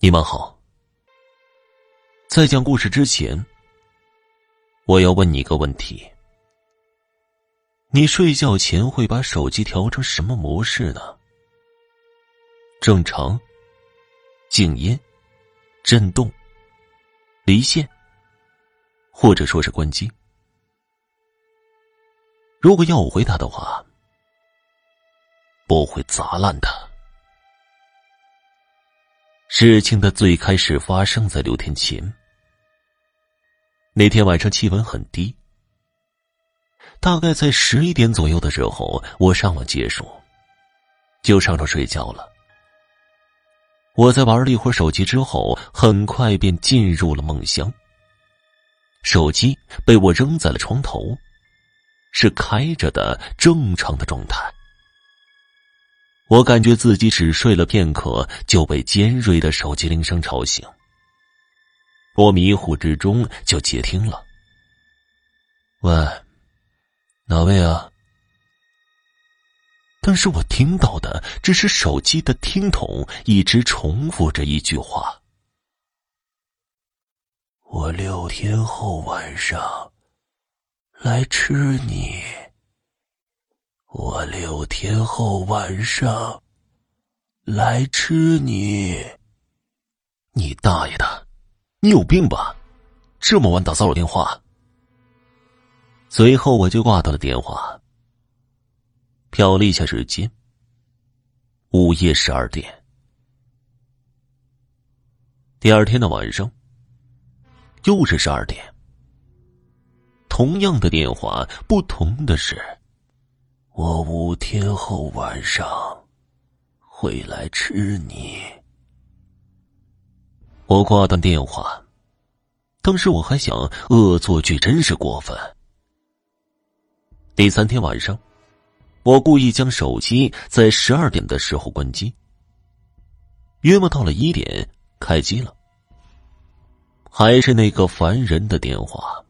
你们好。在讲故事之前，我要问你一个问题：你睡觉前会把手机调成什么模式呢？正常、静音、震动、离线，或者说是关机？如果要我回答的话，我会砸烂它。事情的最开始发生在六天前。那天晚上气温很低，大概在十一点左右的时候，我上网结束，就上床睡觉了。我在玩了一会儿手机之后，很快便进入了梦乡。手机被我扔在了床头，是开着的正常的状态。我感觉自己只睡了片刻，就被尖锐的手机铃声吵醒。我迷糊之中就接听了：“喂，哪位啊？”但是我听到的只是手机的听筒一直重复着一句话：“我六天后晚上来吃你。”我六天后晚上来吃你。你大爷的！你有病吧？这么晚打骚扰电话。随后我就挂断了电话。瞟了一下时间，午夜十二点。第二天的晚上，又是十二点。同样的电话，不同的是。我五天后晚上会来吃你。我挂断电话，当时我还想，恶作剧真是过分。第三天晚上，我故意将手机在十二点的时候关机，约莫到了一点开机了，还是那个烦人的电话。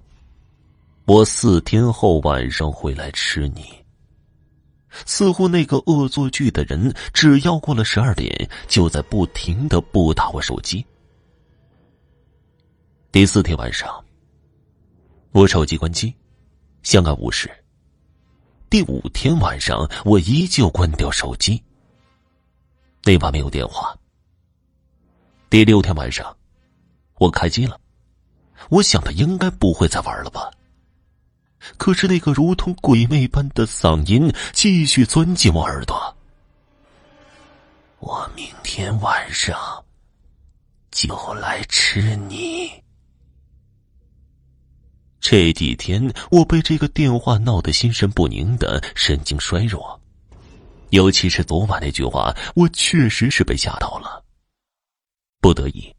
我四天后晚上会来吃你。似乎那个恶作剧的人，只要过了十二点，就在不停的拨打我手机。第四天晚上，我手机关机，相安无事。第五天晚上，我依旧关掉手机。那晚没有电话。第六天晚上，我开机了，我想他应该不会再玩了吧。可是那个如同鬼魅般的嗓音继续钻进我耳朵。我明天晚上就来吃你。这几天我被这个电话闹得心神不宁的，神经衰弱。尤其是昨晚那句话，我确实是被吓到了。不得已，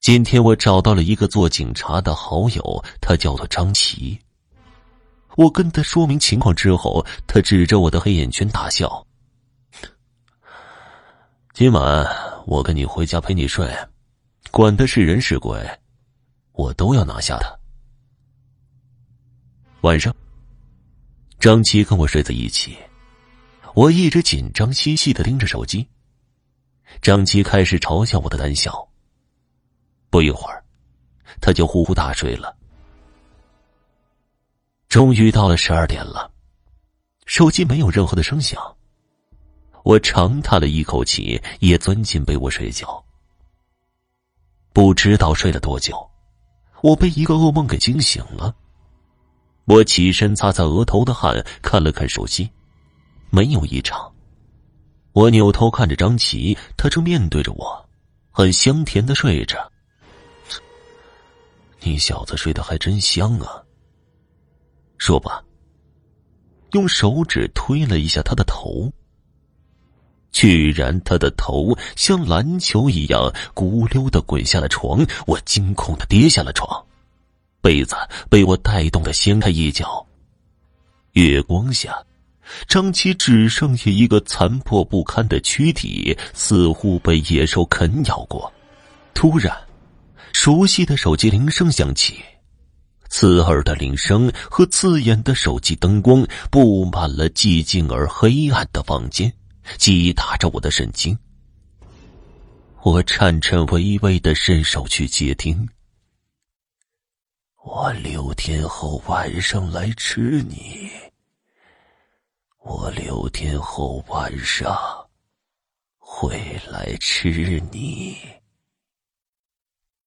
今天我找到了一个做警察的好友，他叫做张琪。我跟他说明情况之后，他指着我的黑眼圈大笑。今晚我跟你回家陪你睡，管他是人是鬼，我都要拿下他。晚上，张琪跟我睡在一起，我一直紧张兮兮的盯着手机。张琪开始嘲笑我的胆小。不一会儿，他就呼呼大睡了。终于到了十二点了，手机没有任何的声响。我长叹了一口气，也钻进被窝睡觉。不知道睡了多久，我被一个噩梦给惊醒了。我起身擦擦额头的汗，看了看手机，没有异常。我扭头看着张琪，他正面对着我，很香甜的睡着。你小子睡得还真香啊！说吧。用手指推了一下他的头，居然他的头像篮球一样咕溜的滚下了床，我惊恐的跌下了床，被子被我带动的掀开一角。月光下，张琪只剩下一个残破不堪的躯体，似乎被野兽啃咬过。突然，熟悉的手机铃声响起刺耳的铃声和刺眼的手机灯光布满了寂静而黑暗的房间击打着我的神经。我颤颤巍巍的伸手去接听。我六天后晚上来吃你。我六天后晚上会来吃你。